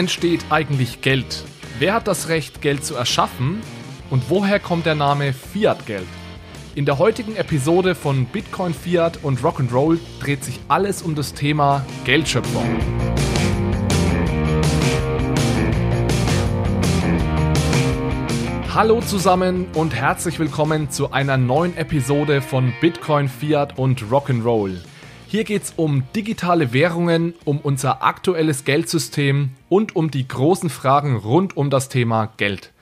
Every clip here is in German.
Entsteht eigentlich Geld? Wer hat das Recht, Geld zu erschaffen? Und woher kommt der Name Fiat-Geld? In der heutigen Episode von Bitcoin, Fiat und Rock'n'Roll dreht sich alles um das Thema Geldschöpfung. Hallo zusammen und herzlich willkommen zu einer neuen Episode von Bitcoin, Fiat und Rock'n'Roll. Hier geht es um digitale Währungen, um unser aktuelles Geldsystem und um die großen Fragen rund um das Thema Geld.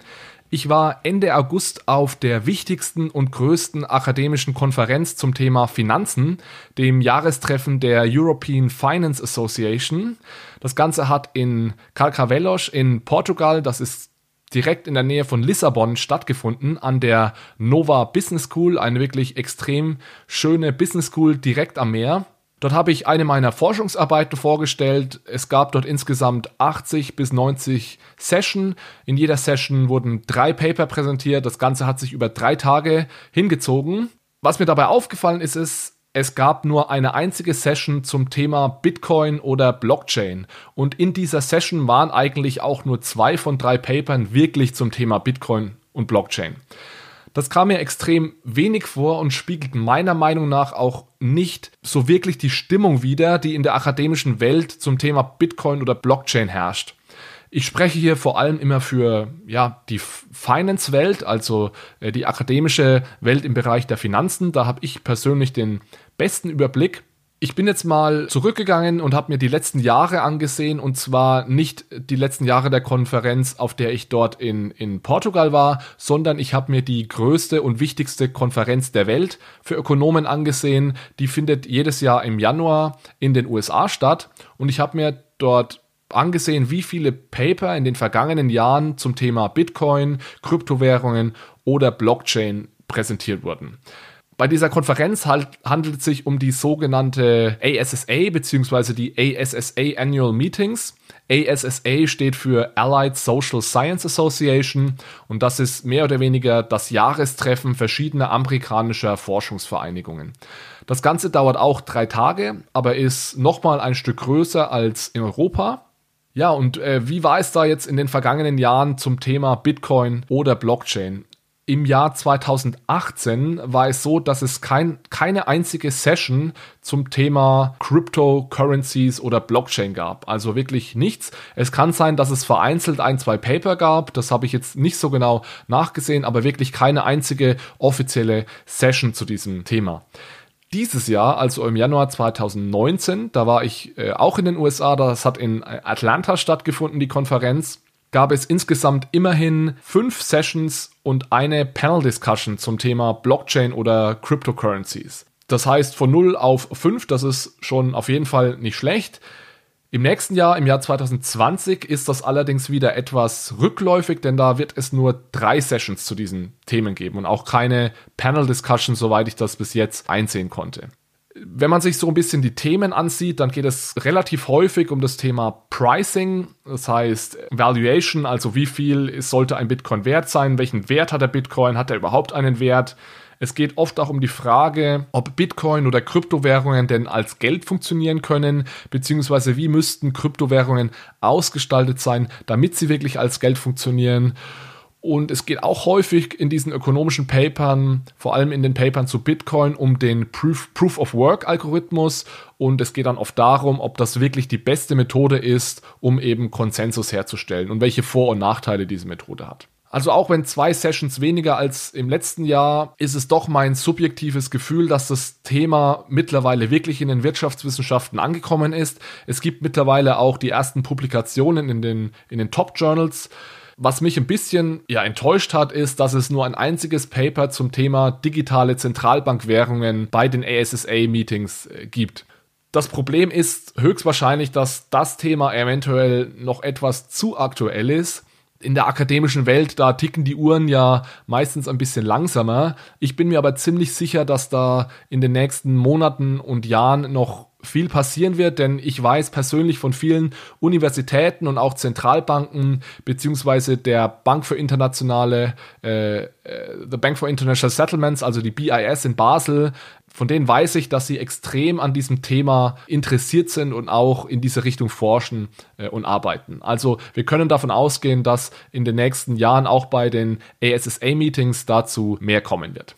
Ich war Ende August auf der wichtigsten und größten akademischen Konferenz zum Thema Finanzen, dem Jahrestreffen der European Finance Association. Das Ganze hat in Carcavelos in Portugal, das ist direkt in der Nähe von Lissabon stattgefunden, an der Nova Business School, eine wirklich extrem schöne Business School direkt am Meer. Dort habe ich eine meiner Forschungsarbeiten vorgestellt. Es gab dort insgesamt 80 bis 90 Session. In jeder Session wurden drei Paper präsentiert. Das Ganze hat sich über drei Tage hingezogen. Was mir dabei aufgefallen ist, ist, es gab nur eine einzige Session zum Thema Bitcoin oder Blockchain. Und in dieser Session waren eigentlich auch nur zwei von drei Papern wirklich zum Thema Bitcoin und Blockchain. Das kam mir extrem wenig vor und spiegelt meiner Meinung nach auch nicht so wirklich die Stimmung wider, die in der akademischen Welt zum Thema Bitcoin oder Blockchain herrscht. Ich spreche hier vor allem immer für ja, die Finance-Welt, also äh, die akademische Welt im Bereich der Finanzen. Da habe ich persönlich den besten Überblick. Ich bin jetzt mal zurückgegangen und habe mir die letzten Jahre angesehen und zwar nicht die letzten Jahre der Konferenz, auf der ich dort in, in Portugal war, sondern ich habe mir die größte und wichtigste Konferenz der Welt für Ökonomen angesehen. Die findet jedes Jahr im Januar in den USA statt und ich habe mir dort angesehen, wie viele Paper in den vergangenen Jahren zum Thema Bitcoin, Kryptowährungen oder Blockchain präsentiert wurden. Bei dieser Konferenz halt, handelt es sich um die sogenannte ASSA bzw. die ASSA Annual Meetings. ASSA steht für Allied Social Science Association und das ist mehr oder weniger das Jahrestreffen verschiedener amerikanischer Forschungsvereinigungen. Das Ganze dauert auch drei Tage, aber ist nochmal ein Stück größer als in Europa. Ja, und äh, wie war es da jetzt in den vergangenen Jahren zum Thema Bitcoin oder Blockchain? Im Jahr 2018 war es so, dass es kein, keine einzige Session zum Thema Cryptocurrencies oder Blockchain gab. Also wirklich nichts. Es kann sein, dass es vereinzelt ein, zwei Paper gab. Das habe ich jetzt nicht so genau nachgesehen, aber wirklich keine einzige offizielle Session zu diesem Thema. Dieses Jahr, also im Januar 2019, da war ich äh, auch in den USA, das hat in Atlanta stattgefunden, die Konferenz gab es insgesamt immerhin fünf Sessions und eine Panel-Discussion zum Thema Blockchain oder Cryptocurrencies. Das heißt von 0 auf 5, das ist schon auf jeden Fall nicht schlecht. Im nächsten Jahr, im Jahr 2020, ist das allerdings wieder etwas rückläufig, denn da wird es nur drei Sessions zu diesen Themen geben und auch keine Panel-Discussion, soweit ich das bis jetzt einsehen konnte wenn man sich so ein bisschen die Themen ansieht, dann geht es relativ häufig um das Thema Pricing, das heißt Valuation, also wie viel sollte ein Bitcoin wert sein, welchen Wert hat der Bitcoin, hat er überhaupt einen Wert? Es geht oft auch um die Frage, ob Bitcoin oder Kryptowährungen denn als Geld funktionieren können, beziehungsweise wie müssten Kryptowährungen ausgestaltet sein, damit sie wirklich als Geld funktionieren. Und es geht auch häufig in diesen ökonomischen Papern, vor allem in den Papern zu Bitcoin, um den Proof, Proof of Work Algorithmus. Und es geht dann oft darum, ob das wirklich die beste Methode ist, um eben Konsensus herzustellen und welche Vor- und Nachteile diese Methode hat. Also auch wenn zwei Sessions weniger als im letzten Jahr, ist es doch mein subjektives Gefühl, dass das Thema mittlerweile wirklich in den Wirtschaftswissenschaften angekommen ist. Es gibt mittlerweile auch die ersten Publikationen in den, in den Top-Journals. Was mich ein bisschen ja, enttäuscht hat, ist, dass es nur ein einziges Paper zum Thema digitale Zentralbankwährungen bei den ASSA-Meetings äh, gibt. Das Problem ist höchstwahrscheinlich, dass das Thema eventuell noch etwas zu aktuell ist. In der akademischen Welt, da ticken die Uhren ja meistens ein bisschen langsamer. Ich bin mir aber ziemlich sicher, dass da in den nächsten Monaten und Jahren noch viel passieren wird, denn ich weiß persönlich von vielen Universitäten und auch Zentralbanken beziehungsweise der Bank für internationale, äh, äh, The Bank for International Settlements, also die BIS in Basel, von denen weiß ich, dass sie extrem an diesem Thema interessiert sind und auch in diese Richtung forschen äh, und arbeiten. Also wir können davon ausgehen, dass in den nächsten Jahren auch bei den ASSA-Meetings dazu mehr kommen wird.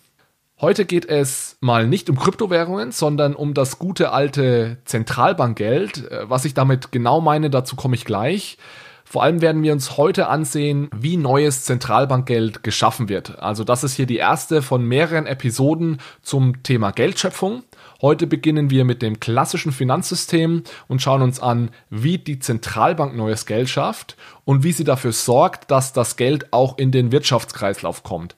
Heute geht es mal nicht um Kryptowährungen, sondern um das gute alte Zentralbankgeld. Äh, was ich damit genau meine, dazu komme ich gleich. Vor allem werden wir uns heute ansehen, wie neues Zentralbankgeld geschaffen wird. Also das ist hier die erste von mehreren Episoden zum Thema Geldschöpfung. Heute beginnen wir mit dem klassischen Finanzsystem und schauen uns an, wie die Zentralbank neues Geld schafft und wie sie dafür sorgt, dass das Geld auch in den Wirtschaftskreislauf kommt.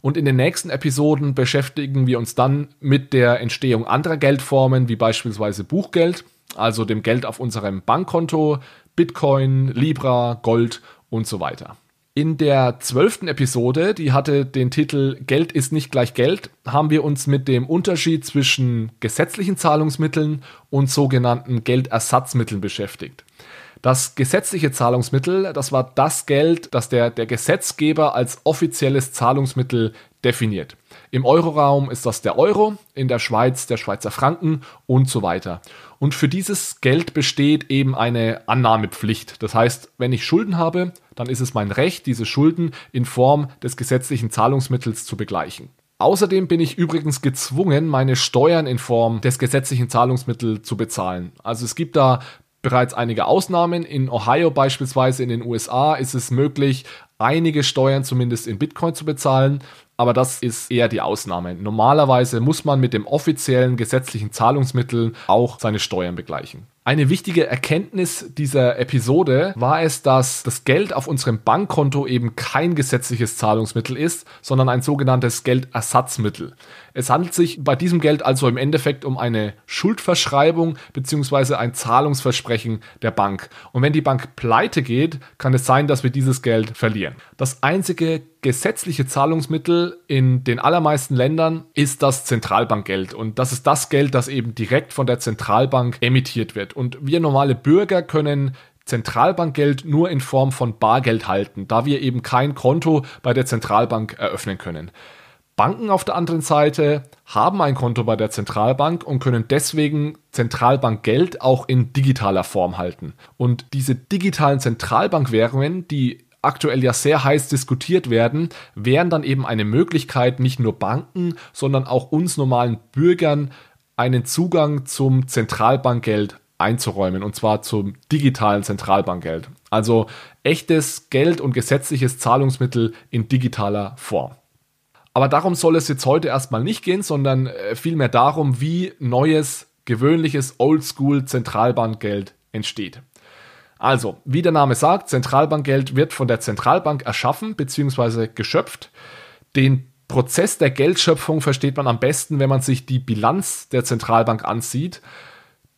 Und in den nächsten Episoden beschäftigen wir uns dann mit der Entstehung anderer Geldformen, wie beispielsweise Buchgeld, also dem Geld auf unserem Bankkonto, Bitcoin, Libra, Gold und so weiter. In der zwölften Episode, die hatte den Titel Geld ist nicht gleich Geld, haben wir uns mit dem Unterschied zwischen gesetzlichen Zahlungsmitteln und sogenannten Geldersatzmitteln beschäftigt. Das gesetzliche Zahlungsmittel, das war das Geld, das der, der Gesetzgeber als offizielles Zahlungsmittel definiert. Im Euroraum ist das der Euro, in der Schweiz der Schweizer Franken und so weiter. Und für dieses Geld besteht eben eine Annahmepflicht. Das heißt, wenn ich Schulden habe, dann ist es mein Recht, diese Schulden in Form des gesetzlichen Zahlungsmittels zu begleichen. Außerdem bin ich übrigens gezwungen, meine Steuern in Form des gesetzlichen Zahlungsmittels zu bezahlen. Also es gibt da bereits einige Ausnahmen. In Ohio beispielsweise in den USA ist es möglich, einige Steuern zumindest in Bitcoin zu bezahlen, aber das ist eher die Ausnahme. Normalerweise muss man mit dem offiziellen gesetzlichen Zahlungsmittel auch seine Steuern begleichen. Eine wichtige Erkenntnis dieser Episode war es, dass das Geld auf unserem Bankkonto eben kein gesetzliches Zahlungsmittel ist, sondern ein sogenanntes Geldersatzmittel. Es handelt sich bei diesem Geld also im Endeffekt um eine Schuldverschreibung bzw. ein Zahlungsversprechen der Bank. Und wenn die Bank pleite geht, kann es sein, dass wir dieses Geld verlieren. Das einzige gesetzliche Zahlungsmittel in den allermeisten Ländern ist das Zentralbankgeld. Und das ist das Geld, das eben direkt von der Zentralbank emittiert wird. Und wir normale Bürger können Zentralbankgeld nur in Form von Bargeld halten, da wir eben kein Konto bei der Zentralbank eröffnen können. Banken auf der anderen Seite haben ein Konto bei der Zentralbank und können deswegen Zentralbankgeld auch in digitaler Form halten. Und diese digitalen Zentralbankwährungen, die aktuell ja sehr heiß diskutiert werden, wären dann eben eine Möglichkeit, nicht nur Banken, sondern auch uns normalen Bürgern einen Zugang zum Zentralbankgeld einzuräumen, und zwar zum digitalen Zentralbankgeld. Also echtes Geld und gesetzliches Zahlungsmittel in digitaler Form. Aber darum soll es jetzt heute erstmal nicht gehen, sondern äh, vielmehr darum, wie neues, gewöhnliches Oldschool Zentralbankgeld entsteht. Also, wie der Name sagt, Zentralbankgeld wird von der Zentralbank erschaffen bzw. geschöpft. Den Prozess der Geldschöpfung versteht man am besten, wenn man sich die Bilanz der Zentralbank ansieht.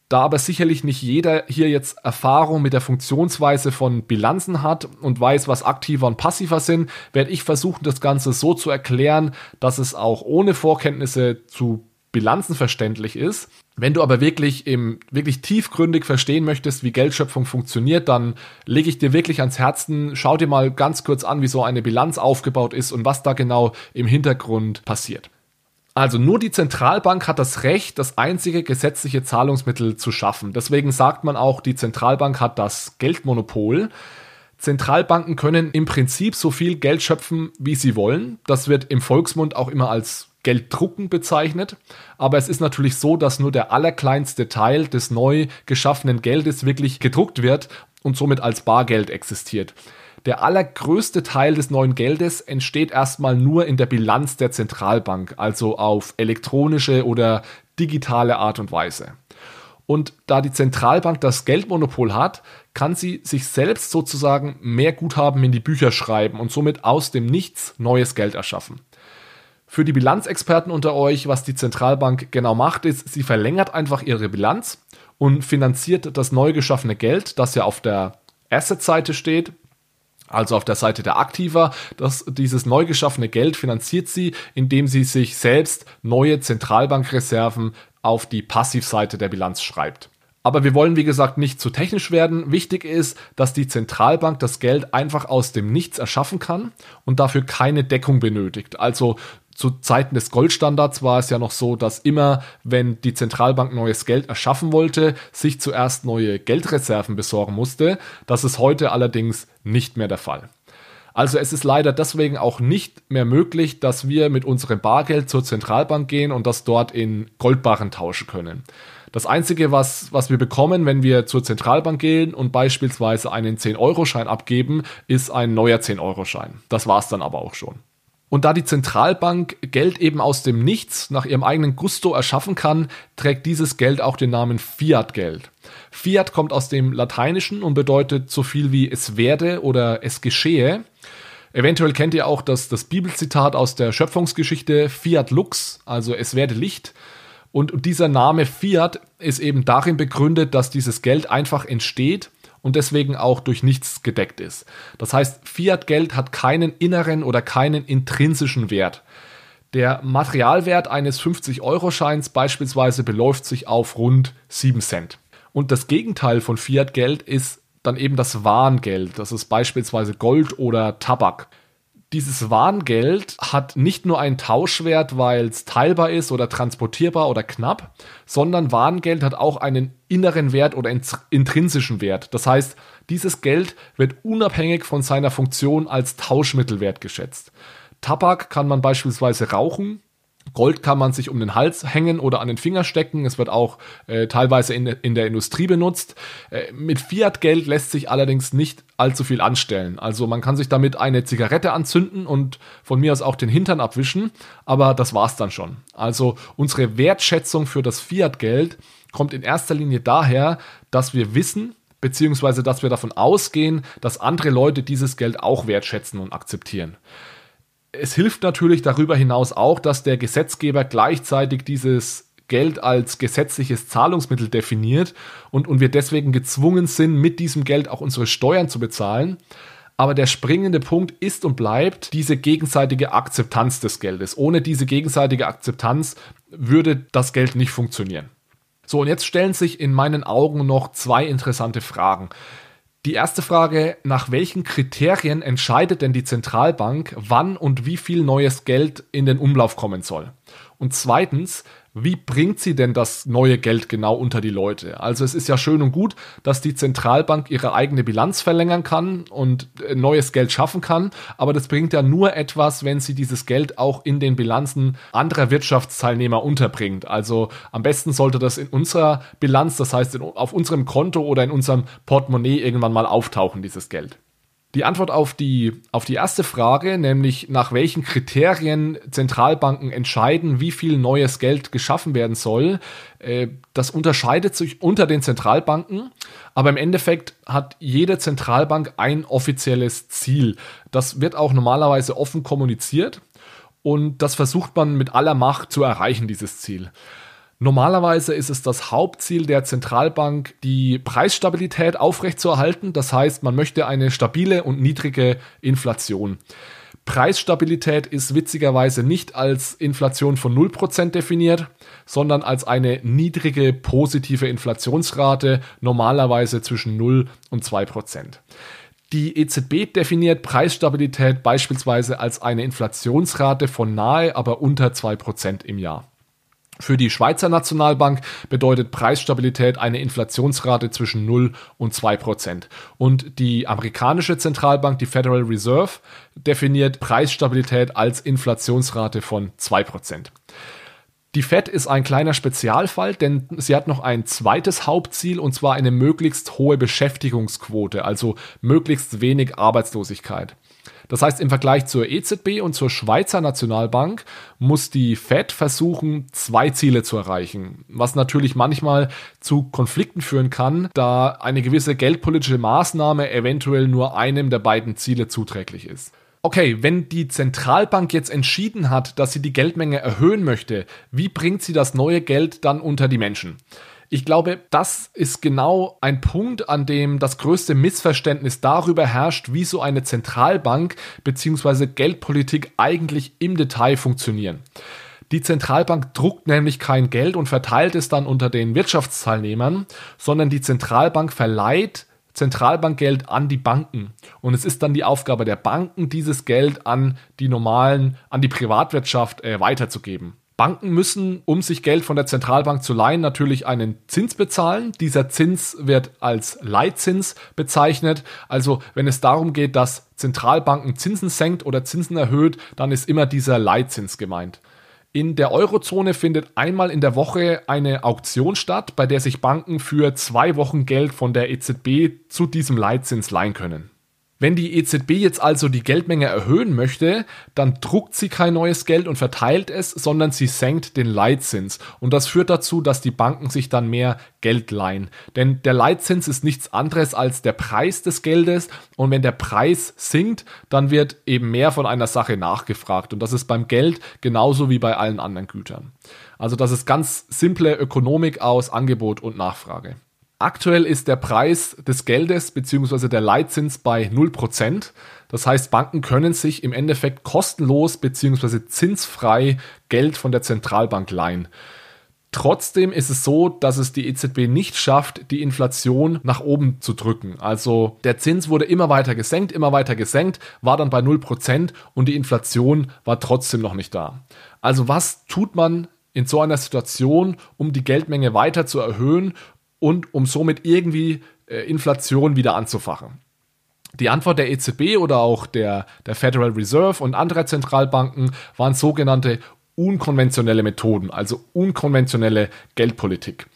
Da aber sicherlich nicht jeder hier jetzt Erfahrung mit der Funktionsweise von Bilanzen hat und weiß, was aktiver und passiver sind, werde ich versuchen, das Ganze so zu erklären, dass es auch ohne Vorkenntnisse zu Bilanzen verständlich ist. Wenn du aber wirklich im, wirklich tiefgründig verstehen möchtest, wie Geldschöpfung funktioniert, dann lege ich dir wirklich ans Herzen, schau dir mal ganz kurz an, wie so eine Bilanz aufgebaut ist und was da genau im Hintergrund passiert. Also nur die Zentralbank hat das Recht, das einzige gesetzliche Zahlungsmittel zu schaffen. Deswegen sagt man auch, die Zentralbank hat das Geldmonopol. Zentralbanken können im Prinzip so viel Geld schöpfen, wie sie wollen. Das wird im Volksmund auch immer als Gelddrucken bezeichnet. Aber es ist natürlich so, dass nur der allerkleinste Teil des neu geschaffenen Geldes wirklich gedruckt wird und somit als Bargeld existiert. Der allergrößte Teil des neuen Geldes entsteht erstmal nur in der Bilanz der Zentralbank, also auf elektronische oder digitale Art und Weise. Und da die Zentralbank das Geldmonopol hat, kann sie sich selbst sozusagen mehr Guthaben in die Bücher schreiben und somit aus dem Nichts neues Geld erschaffen. Für die Bilanzexperten unter euch, was die Zentralbank genau macht, ist, sie verlängert einfach ihre Bilanz und finanziert das neu geschaffene Geld, das ja auf der Asset-Seite steht, also auf der Seite der Aktiva, dass dieses neu geschaffene Geld finanziert sie, indem sie sich selbst neue Zentralbankreserven auf die Passivseite der Bilanz schreibt. Aber wir wollen, wie gesagt, nicht zu technisch werden. Wichtig ist, dass die Zentralbank das Geld einfach aus dem Nichts erschaffen kann und dafür keine Deckung benötigt. Also zu Zeiten des Goldstandards war es ja noch so, dass immer, wenn die Zentralbank neues Geld erschaffen wollte, sich zuerst neue Geldreserven besorgen musste. Das ist heute allerdings nicht mehr der Fall. Also es ist leider deswegen auch nicht mehr möglich, dass wir mit unserem Bargeld zur Zentralbank gehen und das dort in Goldbarren tauschen können. Das Einzige, was, was wir bekommen, wenn wir zur Zentralbank gehen und beispielsweise einen 10-Euro-Schein abgeben, ist ein neuer 10-Euro-Schein. Das war's dann aber auch schon. Und da die Zentralbank Geld eben aus dem Nichts nach ihrem eigenen Gusto erschaffen kann, trägt dieses Geld auch den Namen Fiat-Geld. Fiat kommt aus dem Lateinischen und bedeutet so viel wie es werde oder es geschehe. Eventuell kennt ihr auch das, das Bibelzitat aus der Schöpfungsgeschichte Fiat Lux, also es werde Licht. Und dieser Name Fiat ist eben darin begründet, dass dieses Geld einfach entsteht und deswegen auch durch nichts gedeckt ist. Das heißt, Fiat-Geld hat keinen inneren oder keinen intrinsischen Wert. Der Materialwert eines 50-Euro-Scheins beispielsweise beläuft sich auf rund 7 Cent. Und das Gegenteil von Fiat-Geld ist dann eben das Warngeld. Das ist beispielsweise Gold oder Tabak dieses Warngeld hat nicht nur einen Tauschwert, weil es teilbar ist oder transportierbar oder knapp, sondern Warngeld hat auch einen inneren Wert oder intrinsischen Wert. Das heißt, dieses Geld wird unabhängig von seiner Funktion als Tauschmittelwert geschätzt. Tabak kann man beispielsweise rauchen, Gold kann man sich um den Hals hängen oder an den Finger stecken. Es wird auch äh, teilweise in, in der Industrie benutzt. Äh, mit Fiat-Geld lässt sich allerdings nicht allzu viel anstellen. Also man kann sich damit eine Zigarette anzünden und von mir aus auch den Hintern abwischen, aber das war's dann schon. Also unsere Wertschätzung für das Fiat-Geld kommt in erster Linie daher, dass wir wissen, beziehungsweise dass wir davon ausgehen, dass andere Leute dieses Geld auch wertschätzen und akzeptieren es hilft natürlich darüber hinaus auch, dass der Gesetzgeber gleichzeitig dieses Geld als gesetzliches Zahlungsmittel definiert und, und wir deswegen gezwungen sind, mit diesem Geld auch unsere Steuern zu bezahlen. Aber der springende Punkt ist und bleibt diese gegenseitige Akzeptanz des Geldes. Ohne diese gegenseitige Akzeptanz würde das Geld nicht funktionieren. So, und jetzt stellen sich in meinen Augen noch zwei interessante Fragen. Die erste Frage, nach welchen Kriterien entscheidet denn die Zentralbank, wann und wie viel neues Geld in den Umlauf kommen soll? Und zweitens, wie bringt sie denn das neue Geld genau unter die Leute? Also es ist ja schön und gut, dass die Zentralbank ihre eigene Bilanz verlängern kann und äh, neues Geld schaffen kann, aber das bringt ja nur etwas, wenn sie dieses Geld auch in den Bilanzen anderer Wirtschaftsteilnehmer unterbringt. Also am besten sollte das in unserer Bilanz, das heißt auf unserem Konto oder in unserem Portemonnaie irgendwann mal auftauchen, dieses Geld. Die Antwort auf die, auf die erste Frage, nämlich nach welchen Kriterien Zentralbanken entscheiden, wie viel neues Geld geschaffen werden soll, äh, das unterscheidet sich unter den Zentralbanken, aber im Endeffekt hat jede Zentralbank ein offizielles Ziel. Das wird auch normalerweise offen kommuniziert und das versucht man mit aller Macht zu erreichen, dieses Ziel. Normalerweise ist es das Hauptziel der Zentralbank, die Preisstabilität aufrechtzuerhalten. Das heißt, man möchte eine stabile und niedrige Inflation. Preisstabilität ist witzigerweise nicht als Inflation von 0% definiert, sondern als eine niedrige positive Inflationsrate, normalerweise zwischen 0 und 2%. Die EZB definiert Preisstabilität beispielsweise als eine Inflationsrate von nahe, aber unter 2% im Jahr. Für die Schweizer Nationalbank bedeutet Preisstabilität eine Inflationsrate zwischen 0 und 2 Prozent. Und die amerikanische Zentralbank, die Federal Reserve, definiert Preisstabilität als Inflationsrate von 2 Prozent. Die Fed ist ein kleiner Spezialfall, denn sie hat noch ein zweites Hauptziel und zwar eine möglichst hohe Beschäftigungsquote, also möglichst wenig Arbeitslosigkeit. Das heißt, im Vergleich zur EZB und zur Schweizer Nationalbank muss die Fed versuchen, zwei Ziele zu erreichen, was natürlich manchmal zu Konflikten führen kann, da eine gewisse geldpolitische Maßnahme eventuell nur einem der beiden Ziele zuträglich ist. Okay, wenn die Zentralbank jetzt entschieden hat, dass sie die Geldmenge erhöhen möchte, wie bringt sie das neue Geld dann unter die Menschen? Ich glaube, das ist genau ein Punkt, an dem das größte Missverständnis darüber herrscht, wie so eine Zentralbank bzw. Geldpolitik eigentlich im Detail funktionieren. Die Zentralbank druckt nämlich kein Geld und verteilt es dann unter den Wirtschaftsteilnehmern, sondern die Zentralbank verleiht Zentralbankgeld an die Banken. Und es ist dann die Aufgabe der Banken, dieses Geld an die normalen, an die Privatwirtschaft äh, weiterzugeben. Banken müssen, um sich Geld von der Zentralbank zu leihen, natürlich einen Zins bezahlen. Dieser Zins wird als Leitzins bezeichnet. Also wenn es darum geht, dass Zentralbanken Zinsen senkt oder Zinsen erhöht, dann ist immer dieser Leitzins gemeint. In der Eurozone findet einmal in der Woche eine Auktion statt, bei der sich Banken für zwei Wochen Geld von der EZB zu diesem Leitzins leihen können. Wenn die EZB jetzt also die Geldmenge erhöhen möchte, dann druckt sie kein neues Geld und verteilt es, sondern sie senkt den Leitzins. Und das führt dazu, dass die Banken sich dann mehr Geld leihen. Denn der Leitzins ist nichts anderes als der Preis des Geldes. Und wenn der Preis sinkt, dann wird eben mehr von einer Sache nachgefragt. Und das ist beim Geld genauso wie bei allen anderen Gütern. Also das ist ganz simple Ökonomik aus Angebot und Nachfrage. Aktuell ist der Preis des Geldes bzw. der Leitzins bei 0%. Das heißt, Banken können sich im Endeffekt kostenlos bzw. zinsfrei Geld von der Zentralbank leihen. Trotzdem ist es so, dass es die EZB nicht schafft, die Inflation nach oben zu drücken. Also der Zins wurde immer weiter gesenkt, immer weiter gesenkt, war dann bei 0% und die Inflation war trotzdem noch nicht da. Also was tut man in so einer Situation, um die Geldmenge weiter zu erhöhen und um somit irgendwie äh, Inflation wieder anzufachen. Die Antwort der EZB oder auch der, der Federal Reserve und anderer Zentralbanken waren sogenannte unkonventionelle Methoden, also unkonventionelle Geldpolitik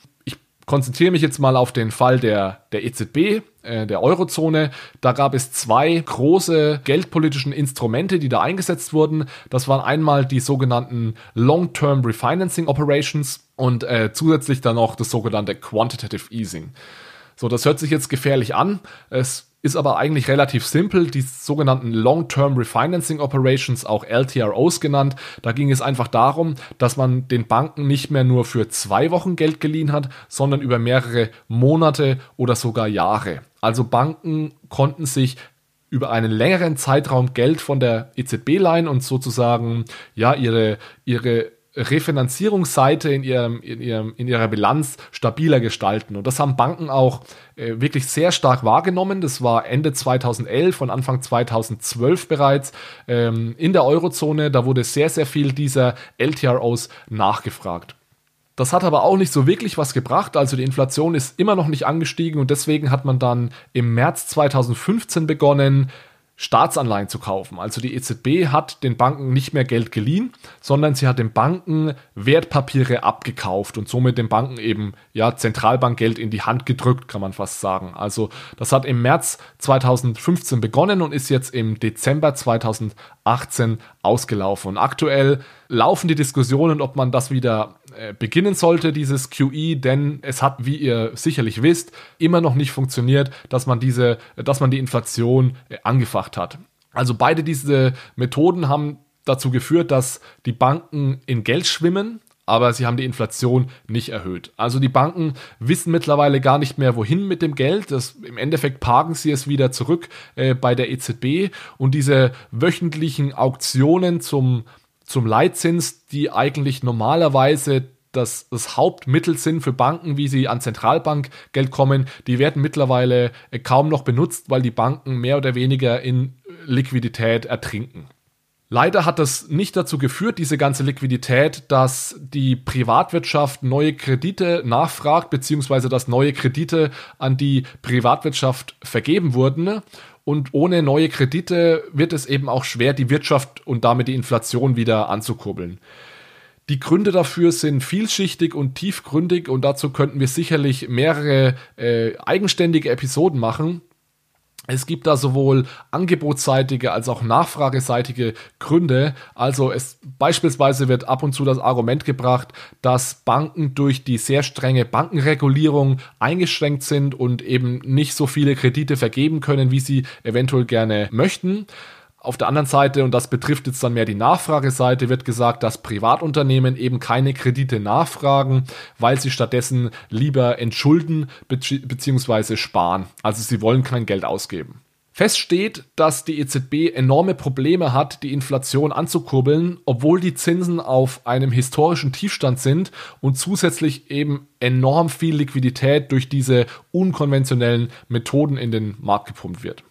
konzentriere mich jetzt mal auf den Fall der, der EZB, äh, der Eurozone. Da gab es zwei große geldpolitischen Instrumente, die da eingesetzt wurden. Das waren einmal die sogenannten Long-Term Refinancing Operations und äh, zusätzlich dann noch das sogenannte Quantitative Easing. So, das hört sich jetzt gefährlich an. Es ist aber eigentlich relativ simpel. Die sogenannten Long-Term Refinancing Operations, auch LTROs genannt, da ging es einfach darum, dass man den Banken nicht mehr nur für zwei Wochen Geld geliehen hat, sondern über mehrere Monate oder sogar Jahre. Also Banken konnten sich über einen längeren Zeitraum Geld von der EZB leihen und sozusagen ja ihre ihre Refinanzierungsseite in, ihrem, in, ihrem, in ihrer Bilanz stabiler gestalten. Und das haben Banken auch äh, wirklich sehr stark wahrgenommen. Das war Ende 2011 und Anfang 2012 bereits ähm, in der Eurozone. Da wurde sehr, sehr viel dieser LTROs nachgefragt. Das hat aber auch nicht so wirklich was gebracht. Also die Inflation ist immer noch nicht angestiegen und deswegen hat man dann im März 2015 begonnen, Staatsanleihen zu kaufen. Also die EZB hat den Banken nicht mehr Geld geliehen, sondern sie hat den Banken Wertpapiere abgekauft und somit den Banken eben ja Zentralbankgeld in die Hand gedrückt, kann man fast sagen. Also das hat im März 2015 begonnen und ist jetzt im Dezember 2018 ausgelaufen. Und aktuell laufen die Diskussionen, ob man das wieder äh, beginnen sollte, dieses QE, denn es hat, wie ihr sicherlich wisst, immer noch nicht funktioniert, dass man diese, dass man die Inflation äh, angefacht hat. Also beide diese Methoden haben dazu geführt, dass die Banken in Geld schwimmen, aber sie haben die Inflation nicht erhöht. Also die Banken wissen mittlerweile gar nicht mehr, wohin mit dem Geld. Das, Im Endeffekt parken sie es wieder zurück äh, bei der EZB und diese wöchentlichen Auktionen zum zum Leitzins, die eigentlich normalerweise das, das Hauptmittel sind für Banken, wie sie an Zentralbankgeld kommen, die werden mittlerweile äh, kaum noch benutzt, weil die Banken mehr oder weniger in Liquidität ertrinken. Leider hat das nicht dazu geführt, diese ganze Liquidität, dass die Privatwirtschaft neue Kredite nachfragt, beziehungsweise dass neue Kredite an die Privatwirtschaft vergeben wurden. Und ohne neue Kredite wird es eben auch schwer, die Wirtschaft und damit die Inflation wieder anzukurbeln. Die Gründe dafür sind vielschichtig und tiefgründig und dazu könnten wir sicherlich mehrere äh, eigenständige Episoden machen. Es gibt da sowohl angebotsseitige als auch nachfrageseitige Gründe. Also es beispielsweise wird ab und zu das Argument gebracht, dass Banken durch die sehr strenge Bankenregulierung eingeschränkt sind und eben nicht so viele Kredite vergeben können, wie sie eventuell gerne möchten. Auf der anderen Seite, und das betrifft jetzt dann mehr die Nachfrageseite, wird gesagt, dass Privatunternehmen eben keine Kredite nachfragen, weil sie stattdessen lieber entschulden bzw. sparen. Also sie wollen kein Geld ausgeben. Fest steht, dass die EZB enorme Probleme hat, die Inflation anzukurbeln, obwohl die Zinsen auf einem historischen Tiefstand sind und zusätzlich eben enorm viel Liquidität durch diese unkonventionellen Methoden in den Markt gepumpt wird.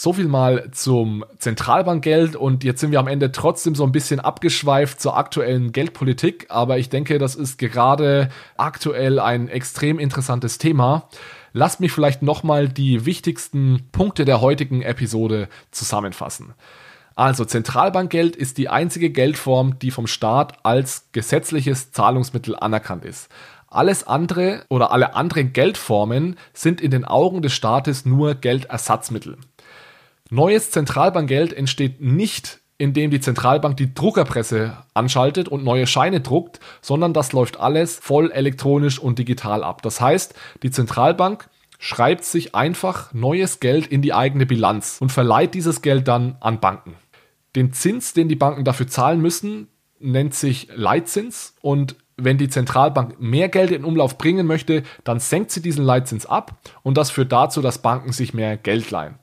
So viel mal zum Zentralbankgeld und jetzt sind wir am Ende trotzdem so ein bisschen abgeschweift zur aktuellen Geldpolitik, aber ich denke, das ist gerade aktuell ein extrem interessantes Thema. Lasst mich vielleicht nochmal die wichtigsten Punkte der heutigen Episode zusammenfassen. Also Zentralbankgeld ist die einzige Geldform, die vom Staat als gesetzliches Zahlungsmittel anerkannt ist. Alles andere oder alle anderen Geldformen sind in den Augen des Staates nur Geldersatzmittel. Neues Zentralbankgeld entsteht nicht indem die Zentralbank die Druckerpresse anschaltet und neue Scheine druckt, sondern das läuft alles voll elektronisch und digital ab. Das heißt, die Zentralbank schreibt sich einfach neues Geld in die eigene Bilanz und verleiht dieses Geld dann an Banken. Den Zins, den die Banken dafür zahlen müssen, nennt sich Leitzins und wenn die Zentralbank mehr Geld in Umlauf bringen möchte, dann senkt sie diesen Leitzins ab und das führt dazu, dass Banken sich mehr Geld leihen.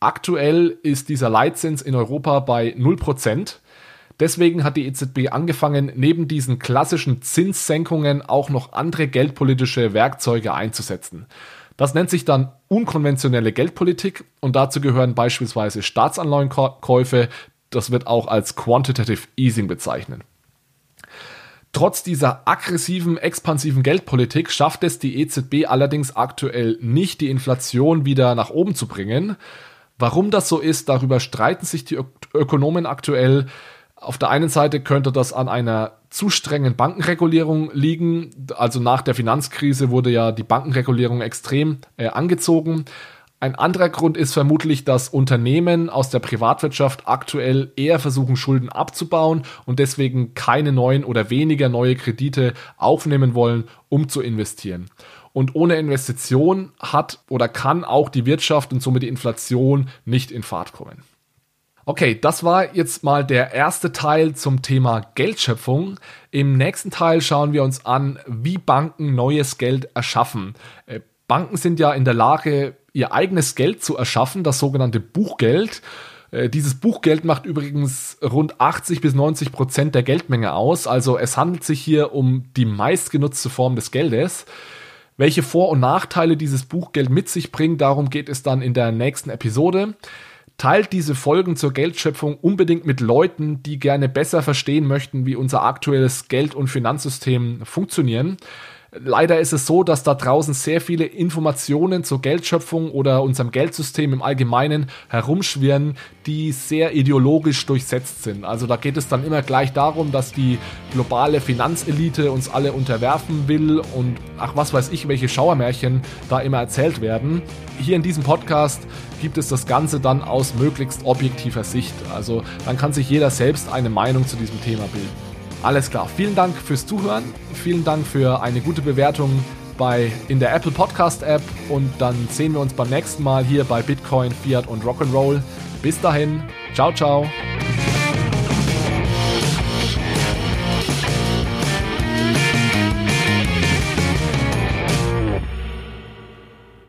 Aktuell ist dieser Leitzins in Europa bei 0%. Deswegen hat die EZB angefangen, neben diesen klassischen Zinssenkungen auch noch andere geldpolitische Werkzeuge einzusetzen. Das nennt sich dann unkonventionelle Geldpolitik und dazu gehören beispielsweise Staatsanleihenkäufe. Das wird auch als Quantitative Easing bezeichnet. Trotz dieser aggressiven, expansiven Geldpolitik schafft es die EZB allerdings aktuell nicht, die Inflation wieder nach oben zu bringen. Warum das so ist, darüber streiten sich die Ökonomen aktuell. Auf der einen Seite könnte das an einer zu strengen Bankenregulierung liegen. Also nach der Finanzkrise wurde ja die Bankenregulierung extrem äh, angezogen. Ein anderer Grund ist vermutlich, dass Unternehmen aus der Privatwirtschaft aktuell eher versuchen, Schulden abzubauen und deswegen keine neuen oder weniger neue Kredite aufnehmen wollen, um zu investieren. Und ohne Investition hat oder kann auch die Wirtschaft und somit die Inflation nicht in Fahrt kommen. Okay, das war jetzt mal der erste Teil zum Thema Geldschöpfung. Im nächsten Teil schauen wir uns an, wie Banken neues Geld erschaffen. Äh, Banken sind ja in der Lage, ihr eigenes Geld zu erschaffen, das sogenannte Buchgeld. Äh, dieses Buchgeld macht übrigens rund 80 bis 90 Prozent der Geldmenge aus. Also es handelt sich hier um die meistgenutzte Form des Geldes. Welche Vor- und Nachteile dieses Buchgeld mit sich bringt, darum geht es dann in der nächsten Episode. Teilt diese Folgen zur Geldschöpfung unbedingt mit Leuten, die gerne besser verstehen möchten, wie unser aktuelles Geld- und Finanzsystem funktionieren. Leider ist es so, dass da draußen sehr viele Informationen zur Geldschöpfung oder unserem Geldsystem im Allgemeinen herumschwirren, die sehr ideologisch durchsetzt sind. Also da geht es dann immer gleich darum, dass die globale Finanzelite uns alle unterwerfen will und ach was weiß ich, welche Schauermärchen da immer erzählt werden. Hier in diesem Podcast gibt es das Ganze dann aus möglichst objektiver Sicht. Also dann kann sich jeder selbst eine Meinung zu diesem Thema bilden. Alles klar. Vielen Dank fürs Zuhören. Vielen Dank für eine gute Bewertung bei, in der Apple Podcast App und dann sehen wir uns beim nächsten Mal hier bei Bitcoin, Fiat und Rock'n'Roll. Bis dahin. Ciao, ciao.